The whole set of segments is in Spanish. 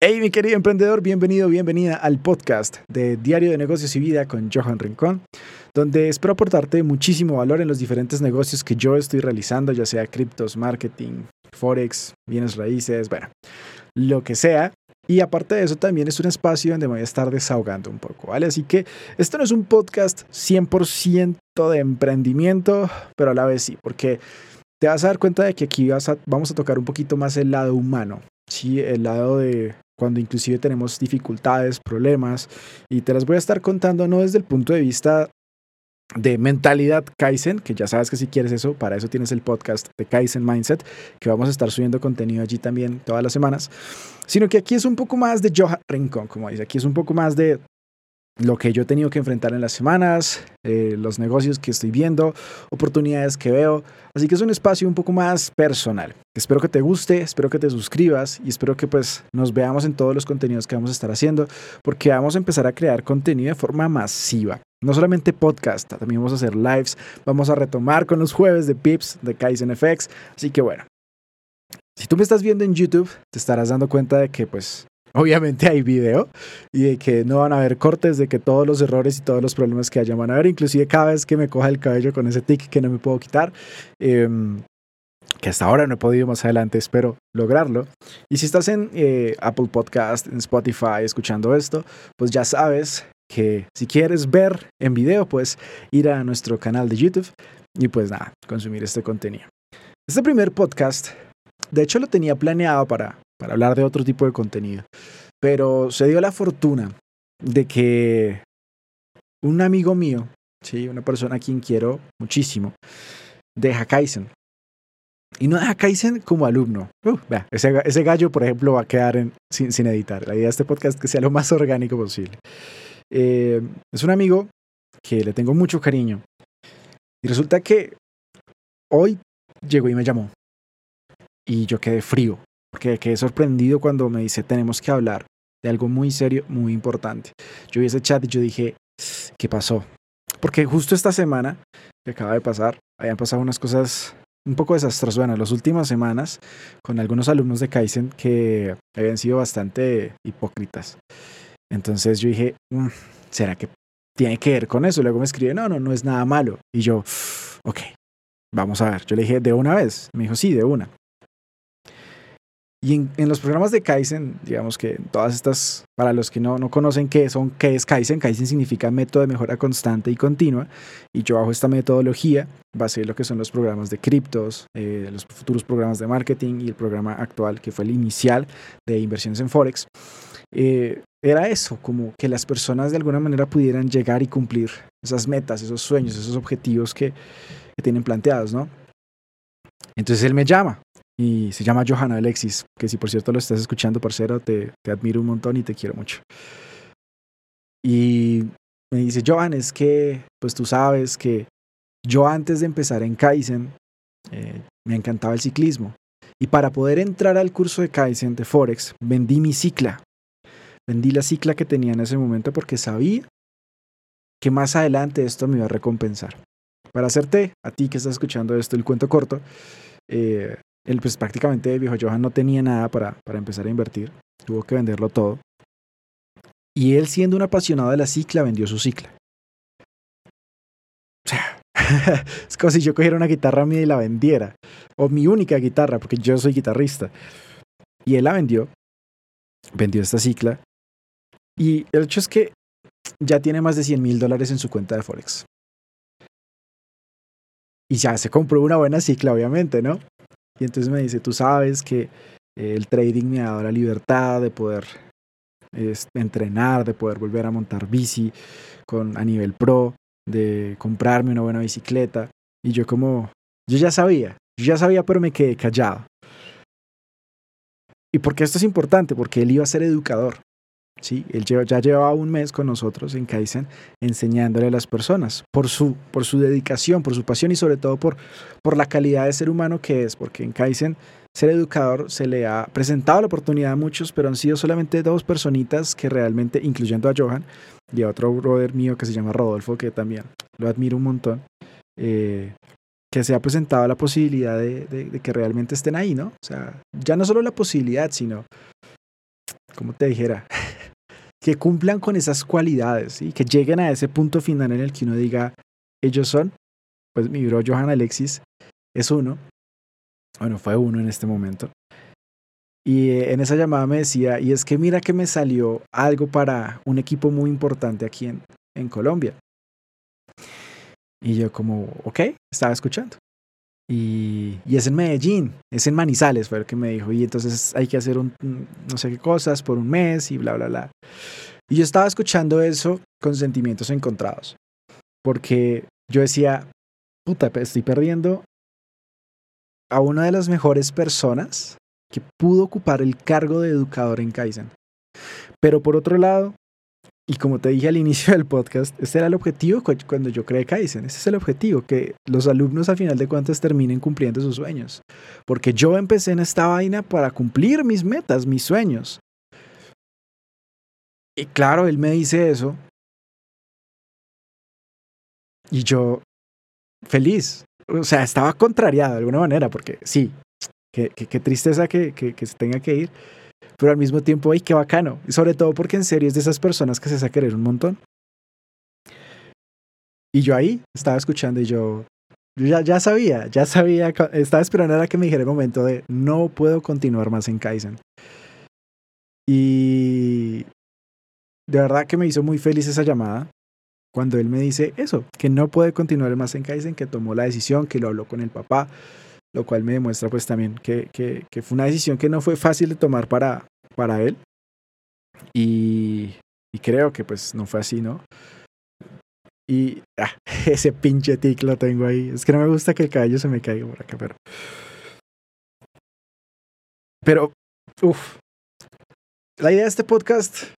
Hey, mi querido emprendedor, bienvenido, bienvenida al podcast de Diario de Negocios y Vida con Johan Rincón, donde espero aportarte muchísimo valor en los diferentes negocios que yo estoy realizando, ya sea criptos, marketing, forex, bienes raíces, bueno, lo que sea. Y aparte de eso, también es un espacio donde me voy a estar desahogando un poco, ¿vale? Así que esto no es un podcast 100% de emprendimiento, pero a la vez sí, porque te vas a dar cuenta de que aquí vas vamos a tocar un poquito más el lado humano, ¿sí? El lado de cuando inclusive tenemos dificultades, problemas, y te las voy a estar contando no desde el punto de vista de mentalidad Kaizen, que ya sabes que si quieres eso, para eso tienes el podcast de Kaizen Mindset, que vamos a estar subiendo contenido allí también todas las semanas, sino que aquí es un poco más de Johan Rincón, como dice, aquí es un poco más de lo que yo he tenido que enfrentar en las semanas, eh, los negocios que estoy viendo, oportunidades que veo. Así que es un espacio un poco más personal. Espero que te guste, espero que te suscribas y espero que pues nos veamos en todos los contenidos que vamos a estar haciendo, porque vamos a empezar a crear contenido de forma masiva. No solamente podcast, también vamos a hacer lives, vamos a retomar con los jueves de Pips, de Kaizen FX. Así que bueno, si tú me estás viendo en YouTube, te estarás dando cuenta de que pues obviamente hay video y de que no van a haber cortes, de que todos los errores y todos los problemas que haya van a haber, inclusive cada vez que me coja el cabello con ese tic que no me puedo quitar, em, que hasta ahora no he podido, más adelante espero lograrlo. Y si estás en eh, Apple Podcast, en Spotify, escuchando esto, pues ya sabes que si quieres ver en video, pues ir a nuestro canal de YouTube y pues nada, consumir este contenido. Este primer podcast, de hecho lo tenía planeado para para hablar de otro tipo de contenido. Pero se dio la fortuna de que un amigo mío, ¿sí? una persona a quien quiero muchísimo, deja Kaizen. Y no deja Kaizen como alumno. Uh, ese, gallo, por ejemplo, va a quedar sin, editar. La idea de este podcast es que sea lo más orgánico posible. Eh, es un amigo que le tengo mucho cariño. Y resulta que hoy llegó y me llamó. Y yo quedé frío porque quedé sorprendido cuando me dice tenemos que hablar de algo muy serio, muy importante. Yo vi ese chat y yo dije, ¿qué pasó? Porque justo esta semana que acaba de pasar, habían pasado unas cosas un poco desastrosas, bueno, las últimas semanas, con algunos alumnos de Kaizen que habían sido bastante hipócritas. Entonces yo dije, mm, ¿será que tiene que ver con eso? Luego me escribe, no, no, no es nada malo. Y yo, ok, vamos a ver. Yo le dije, ¿de una vez? Me dijo, sí, de una. Y en, los programas de Kaizen, digamos que todas estas, para los que no, no conocen qué, son, qué es Kaizen, Kaizen significa método de mejora constante y continua. Y yo bajo esta metodología basé lo que son los programas de criptos, eh, los futuros programas de marketing y el programa actual, que fue el inicial de inversiones en Forex. Eh, era eso, como que las personas de alguna manera pudieran llegar y cumplir esas metas, esos sueños, esos objetivos que, que tienen planteados, ¿no? Entonces él me llama y se llama Johanna Alexis, que si por cierto lo estás escuchando, parcero, te, te admiro un montón y te quiero mucho. Y me dice, Johan, es que, pues tú sabes que yo antes de empezar en Kaizen, eh, me encantaba el ciclismo. Y para poder entrar al curso de Kaizen de Forex, vendí mi cicla. Vendí la cicla que tenía en ese momento porque sabía que más adelante esto me iba a recompensar. Para hacerte, a ti que estás escuchando esto, el cuento corto, eh, él pues prácticamente viejo Johan no tenía nada para, para empezar a invertir, tuvo que venderlo todo. Y él siendo un apasionado de la cicla, vendió su cicla. O sea, es como si yo cogiera una guitarra mía y la vendiera. O mi única guitarra, porque yo soy guitarrista. Y él la vendió. Vendió esta cicla. Y el hecho es que ya tiene más de 100 mil dólares en su cuenta de Forex. Y ya se compró una buena cicla, obviamente, ¿no? Y entonces me dice, tú sabes que el trading me ha dado la libertad de poder entrenar, de poder volver a montar bici con, a nivel pro, de comprarme una buena bicicleta. Y yo como, yo ya sabía, yo ya sabía, pero me quedé callado. ¿Y por qué esto es importante? Porque él iba a ser educador. ¿Sí? Él ya llevaba un mes con nosotros en Kaizen enseñándole a las personas por su, por su dedicación, por su pasión y sobre todo por, por la calidad de ser humano que es, porque en Kaizen ser educador se le ha presentado la oportunidad a muchos, pero han sido solamente dos personitas que realmente, incluyendo a Johan y a otro brother mío que se llama Rodolfo, que también lo admiro un montón, eh, que se ha presentado la posibilidad de, de, de que realmente estén ahí, ¿no? O sea, ya no solo la posibilidad, sino como te dijera, que cumplan con esas cualidades y que lleguen a ese punto final en el que uno diga, ellos son, pues mi bro Johan Alexis es uno, bueno, fue uno en este momento. Y eh, en esa llamada me decía, y es que mira que me salió algo para un equipo muy importante aquí en, en Colombia. Y yo como, ok, estaba escuchando. Y, es en Medellín, es en Manizales, fue lo que me dijo. Y entonces hay que hacer un, no sé qué cosas por un mes y bla, bla, bla. Y yo estaba escuchando eso con sentimientos encontrados. Porque yo decía, puta, estoy perdiendo a una de las mejores personas que pudo ocupar el cargo de educador en Kaizen. Pero por otro lado, y como te dije al inicio del podcast, este era el objetivo cuando yo creé Kaizen. Ese es el objetivo, que los alumnos al final de cuentas terminen cumpliendo sus sueños. Porque yo empecé en esta vaina para cumplir mis metas, mis sueños. Y claro, él me dice eso. Y yo, feliz. O sea, estaba contrariado de alguna manera, porque sí, qué, tristeza que, que se tenga que ir pero al mismo tiempo, ¡ay, qué bacano! Y sobre todo porque en serio es de esas personas que se hace querer un montón. Y yo ahí estaba escuchando y yo, ya, ya sabía, ya sabía, estaba esperando a que me dijera el momento de no puedo continuar más en Kaizen. Y de verdad que me hizo muy feliz esa llamada cuando él me dice eso, que no puede continuar más en Kaizen, que tomó la decisión, que lo habló con el papá, lo cual me demuestra pues también que, que, fue una decisión que no fue fácil de tomar para, para él. Y, y creo que pues no fue así, ¿no? Y ah, ese pinche tic lo tengo ahí. Es que no me gusta que el cabello se me caiga por acá, pero... Pero, uff. La idea de este podcast,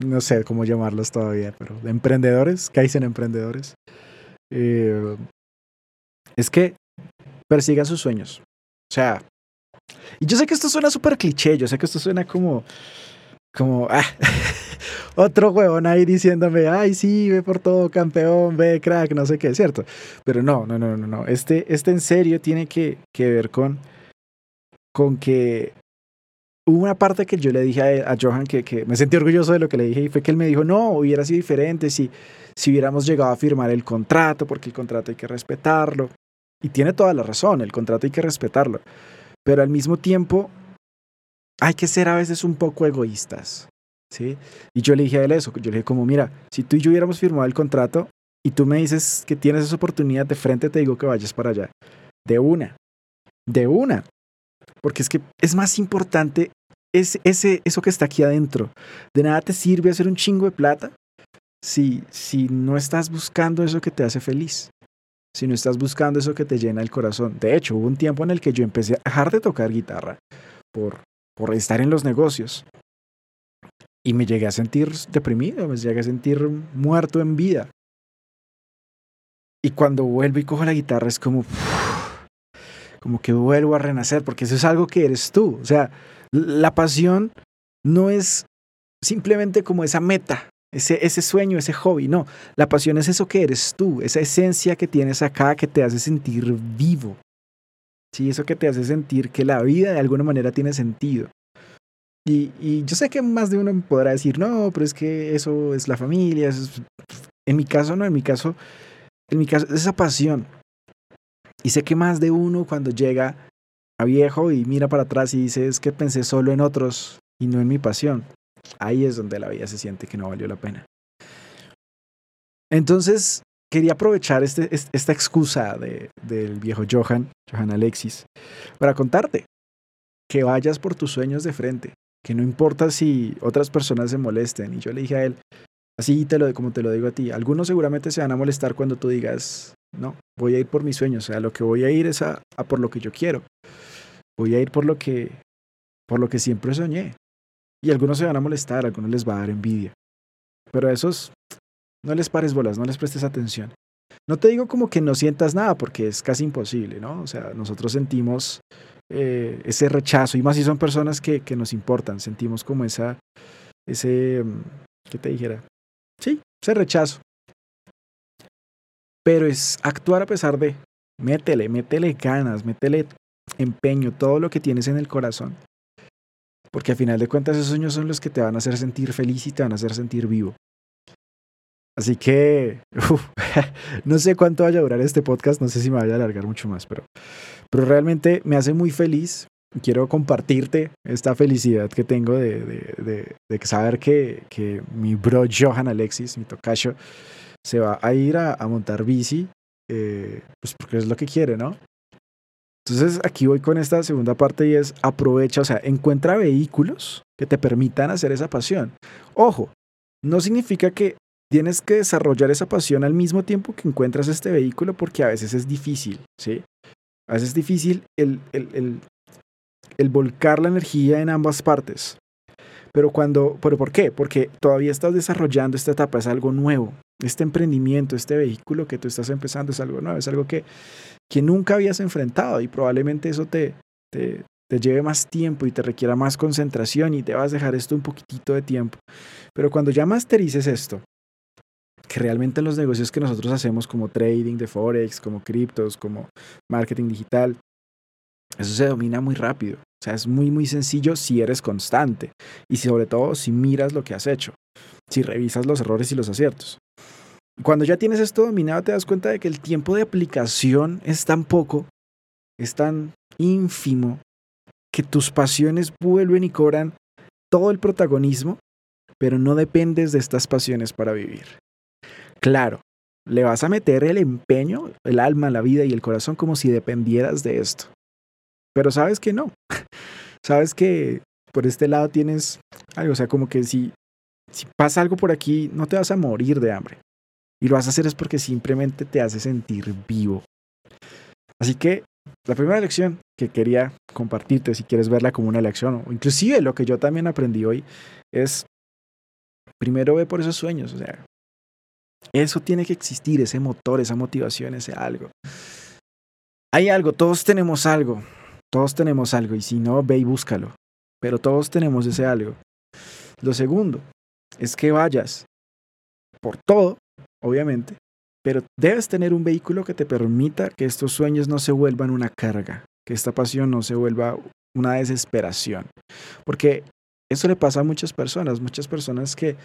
no sé cómo llamarlos todavía, pero de emprendedores, que dicen emprendedores, eh, es que persigan sus sueños. O sea, y yo sé que esto suena súper cliché, yo sé que esto suena como, como, ah, otro huevón ahí diciéndome, ay, sí, ve por todo, campeón, ve, crack, no sé qué, ¿cierto? Pero no, no, no, no, no. Este, este en serio tiene que, que ver con, con que hubo una parte que yo le dije a, a, Johan que, que me sentí orgulloso de lo que le dije y fue que él me dijo, no, hubiera sido diferente si, si hubiéramos llegado a firmar el contrato, porque el contrato hay que respetarlo. Y tiene toda la razón, el contrato hay que respetarlo. Pero al mismo tiempo, hay que ser a veces un poco egoístas. ¿sí? Y yo le dije a él eso, yo le dije como, mira, si tú y yo hubiéramos firmado el contrato y tú me dices que tienes esa oportunidad de frente, te digo que vayas para allá. De una. De una. Porque es que es más importante ese, ese, eso que está aquí adentro. De nada te sirve hacer un chingo de plata si, si no estás buscando eso que te hace feliz si no estás buscando eso que te llena el corazón. De hecho, hubo un tiempo en el que yo empecé a dejar de tocar guitarra por, estar en los negocios. Y me llegué a sentir deprimido, me llegué a sentir muerto en vida. Y cuando vuelvo y cojo la guitarra es como, como que vuelvo a renacer, porque eso es algo que eres tú. O sea, la pasión no es simplemente como esa meta ese, ese sueño, ese hobby. No, la pasión es eso que eres tú, esa esencia que tienes acá que te hace sentir vivo. Sí, eso que te hace sentir que la vida de alguna manera tiene sentido. Y, y yo sé que más de uno podrá decir, no, pero es que eso es la familia. En mi caso, no, en mi caso, en mi caso es esa pasión. Y sé que más de uno cuando llega a viejo y mira para atrás y dice, es que pensé solo en otros y no en mi pasión ahí es donde la vida se siente que no valió la pena. Entonces, quería aprovechar este, esta excusa de, del viejo Johan, Johan Alexis, para contarte que vayas por tus sueños de frente, que no importa si otras personas se molesten. Y yo le dije a él, así te lo, como te lo digo a ti, algunos seguramente se van a molestar cuando tú digas, no, voy a ir por mis sueños, o sea, lo que voy a ir es a, a por lo que yo quiero. Voy a ir por lo que, por lo que siempre soñé. Y algunos se van a molestar, algunos les va a dar envidia. Pero a esos no les pares bolas, no les prestes atención. No te digo como que no sientas nada, porque es casi imposible, ¿no? O sea, nosotros sentimos eh, ese rechazo, y más si son personas que, nos importan, sentimos como esa, ese, mm, ¿qué te dijera? Sí, ese rechazo. Pero es actuar a pesar de, métele, métele ganas, métele empeño, todo lo que tienes en el corazón porque al final de cuentas esos sueños son los que te van a hacer sentir feliz y te van a hacer sentir vivo. Así que, no sé cuánto vaya a durar este podcast, no sé si me vaya a alargar mucho más, pero, pero realmente me hace muy feliz. Quiero compartirte esta felicidad que tengo de, de, de, saber que, que, mi bro Johan Alexis, mi tocayo, se va a ir a, a montar bici, eh, pues porque es lo que quiere, ¿no? Entonces aquí voy con esta segunda parte y es aprovecha, o sea, encuentra vehículos que te permitan hacer esa pasión. Ojo, no significa que tienes que desarrollar esa pasión al mismo tiempo que encuentras este vehículo porque a veces es difícil, ¿sí? A veces es difícil el, el, el, volcar la energía en ambas partes. Pero cuando, ¿pero por qué? Porque todavía estás desarrollando esta etapa, es algo nuevo. Este emprendimiento, este vehículo que tú estás empezando es algo nuevo, es algo que, que nunca habías enfrentado y probablemente eso te, te, te lleve más tiempo y te requiera más concentración y te vas a dejar esto un poquitito de tiempo. Pero cuando ya masterices esto, que realmente los negocios que nosotros hacemos como trading de forex, como criptos, como marketing digital, eso se domina muy rápido. O sea, es muy, muy sencillo si eres constante y sobre todo si miras lo que has hecho, si revisas los errores y los aciertos. Cuando ya tienes esto dominado, te das cuenta de que el tiempo de aplicación es tan poco, es tan ínfimo, que tus pasiones vuelven y cobran todo el protagonismo, pero no dependes de estas pasiones para vivir. Claro, le vas a meter el empeño, el alma, la vida y el corazón como si dependieras de esto. Pero sabes que no. sabes que por este lado tienes algo, o sea, como que si, si pasa algo por aquí, no te vas a morir de hambre. Y lo vas a hacer es porque simplemente te hace sentir vivo. Así que la primera lección que quería compartirte, si quieres verla como una lección, o inclusive lo que yo también aprendí hoy, es primero ve por esos sueños, o sea, eso tiene que existir, ese motor, esa motivación, ese algo. Hay algo, todos tenemos algo, todos tenemos algo, y si no, ve y búscalo, pero todos tenemos ese algo. Lo segundo es que vayas por todo, obviamente, pero debes tener un vehículo que te permita que estos sueños no se vuelvan una carga, que esta pasión no se vuelva una desesperación, porque eso le pasa a muchas personas, muchas personas que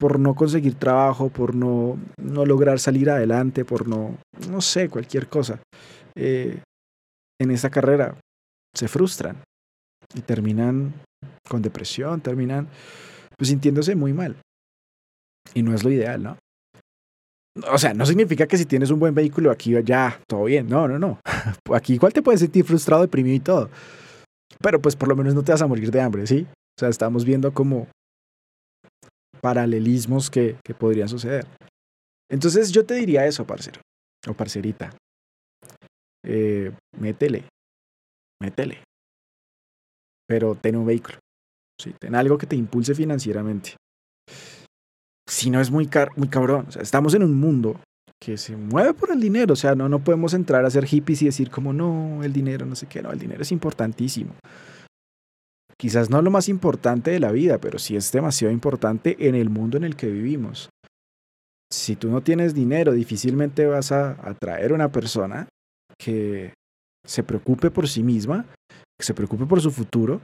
por no conseguir trabajo, por no, no lograr salir adelante, por no, no sé, cualquier cosa, eh, en esta carrera se frustran y terminan con depresión, terminan pues, sintiéndose muy mal. Y no es lo ideal, ¿no? O sea, no significa que si tienes un buen vehículo aquí ya, todo bien. No, no, no. Aquí igual te puedes sentir frustrado, deprimido y todo. Pero pues por lo menos no te vas a morir de hambre, ¿sí? O sea, estamos viendo como paralelismos que, que podrían suceder. Entonces yo te diría eso, parcero o parcerita. Eh, métele, métele. Pero ten un vehículo. ¿Sí? Ten algo que te impulse financieramente. Si no es muy, muy cabrón. Estamos en un mundo que se mueve por el dinero. O sea, no, no podemos entrar a ser hippies y decir como no, el dinero, no sé qué. No, el dinero es importantísimo quizás no lo más importante de la vida, pero sí es demasiado importante en el mundo en el que vivimos. Si tú no tienes dinero, difícilmente vas a atraer a una persona que se preocupe por sí misma, que se preocupe por su futuro,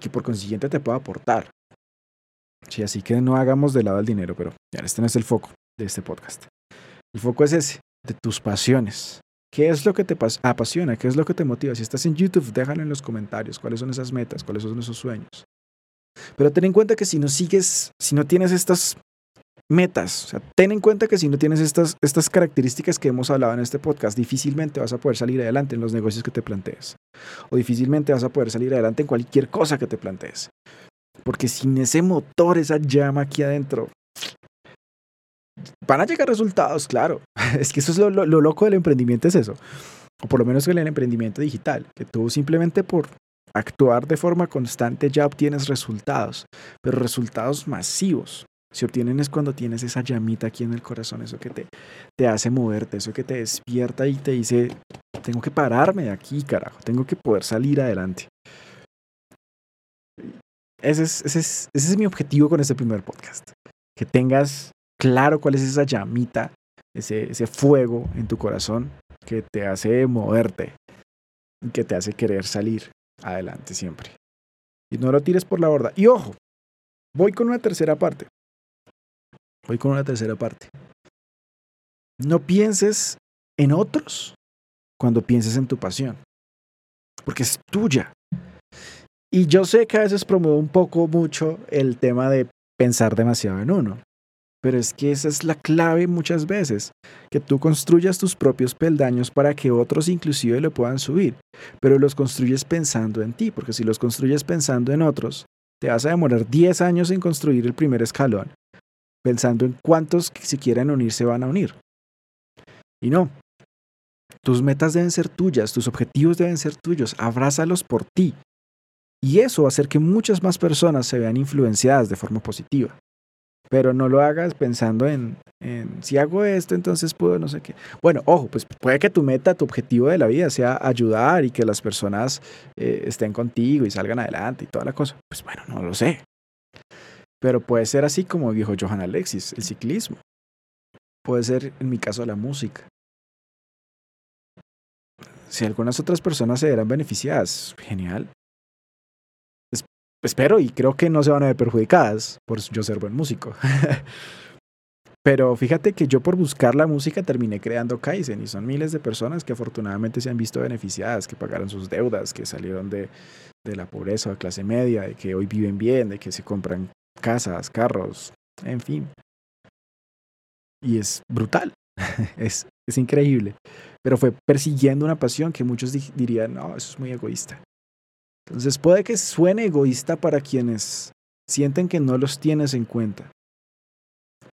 que por consiguiente te pueda aportar. Sí, así que no hagamos de lado el dinero, pero ya este no es el foco de este podcast. El foco es ese, de tus pasiones, ¿Qué es lo que te apasiona? ¿Qué es lo que te motiva? Si estás en YouTube, déjalo en los comentarios. ¿Cuáles son esas metas? ¿Cuáles son esos sueños? Pero ten en cuenta que si no sigues, si no tienes estas metas, o sea, ten en cuenta que si no tienes estas, estas características que hemos hablado en este podcast, difícilmente vas a poder salir adelante en los negocios que te plantees. O difícilmente vas a poder salir adelante en cualquier cosa que te plantees. Porque sin ese motor, esa llama aquí adentro, van a llegar resultados, claro. Es que eso es lo, loco del emprendimiento, es eso. O por lo menos en el emprendimiento digital, que tú simplemente por actuar de forma constante ya obtienes resultados, pero resultados masivos. Se obtienen es cuando tienes esa llamita aquí en el corazón, eso que te, te hace moverte, eso que te despierta y te dice, tengo que pararme de aquí, carajo, tengo que poder salir adelante. Ese es, ese es, ese es mi objetivo con este primer podcast. Que tengas claro cuál es esa llamita, ese, ese fuego en tu corazón que te hace moverte que te hace querer salir adelante siempre. y no lo tires por la borda. Y ojo, voy con una tercera parte. Voy con una tercera parte. No pienses en otros cuando pienses en tu pasión, porque es tuya. Y yo sé que a veces promuevo un poco mucho el tema de pensar demasiado en uno, pero es que esa es la clave muchas veces, que tú construyas tus propios peldaños para que otros inclusive le puedan subir, pero los construyes pensando en ti, porque si los construyes pensando en otros, te vas a demorar 10 años en construir el primer escalón, pensando en cuántos que si quieren unir se van a unir. Y no, tus metas deben ser tuyas, tus objetivos deben ser tuyos, abrázalos por ti. Y eso va a hacer que muchas más personas se vean influenciadas de forma positiva pero no lo hagas pensando en, si hago esto, entonces puedo no sé qué. Bueno, ojo, pues puede que tu meta, tu objetivo de la vida sea ayudar y que las personas eh, estén contigo y salgan adelante y toda la cosa. Pues bueno, no lo sé. Pero puede ser así como dijo Johan Alexis, el ciclismo. Puede ser, en mi caso, la música. Si algunas otras personas se verán beneficiadas, genial espero y creo que no se van a ver perjudicadas por yo ser buen músico. Pero fíjate que yo por buscar la música terminé creando Kaizen y son miles de personas que afortunadamente se han visto beneficiadas, que pagaron sus deudas, que salieron de, de la pobreza de clase media, de que hoy viven bien, de que se compran casas, carros, en fin. Y es brutal, es, es increíble. Pero fue persiguiendo una pasión que muchos dirían, no, eso es muy egoísta. Entonces puede que suene egoísta para quienes sienten que no los tienes en cuenta.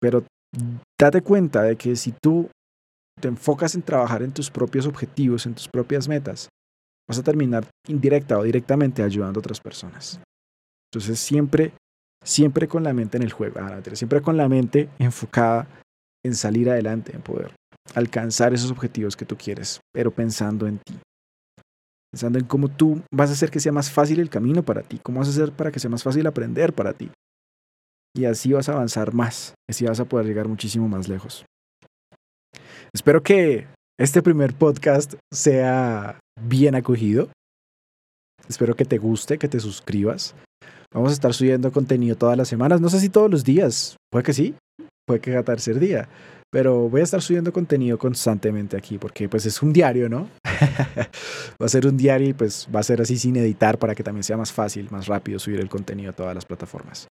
Pero date cuenta de que si tú te enfocas en trabajar en tus propios objetivos, en tus propias metas, vas a terminar indirecta o directamente ayudando a otras personas. Entonces siempre, siempre con la mente en el juego, ah, siempre con la mente enfocada en salir adelante, en poder alcanzar esos objetivos que tú quieres, pero pensando en ti pensando en cómo tú vas a hacer que sea más fácil el camino para ti, cómo vas a hacer para que sea más fácil aprender para ti. Y así vas a avanzar más, así vas a poder llegar muchísimo más lejos. Espero que este primer podcast sea bien acogido. Espero que te guste, que te suscribas. Vamos a estar subiendo contenido todas las semanas. No sé si todos los días. Puede que sí. Puede que cada tercer día. Pero voy a estar subiendo contenido constantemente aquí porque pues es un diario, ¿no? va a ser un diario y pues va a ser así sin editar para que también sea más fácil, más rápido subir el contenido a todas las plataformas.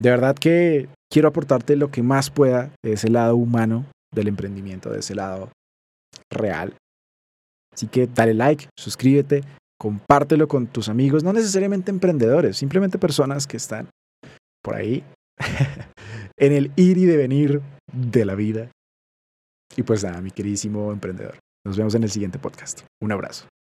De verdad que quiero aportarte lo que más pueda de ese lado humano del emprendimiento, de ese lado real. Así que dale like, suscríbete, compártelo con tus amigos, no necesariamente emprendedores, simplemente personas que están por ahí en el ir y devenir de la vida. Y pues nada, mi queridísimo emprendedor. Nos vemos en el siguiente podcast. Un abrazo.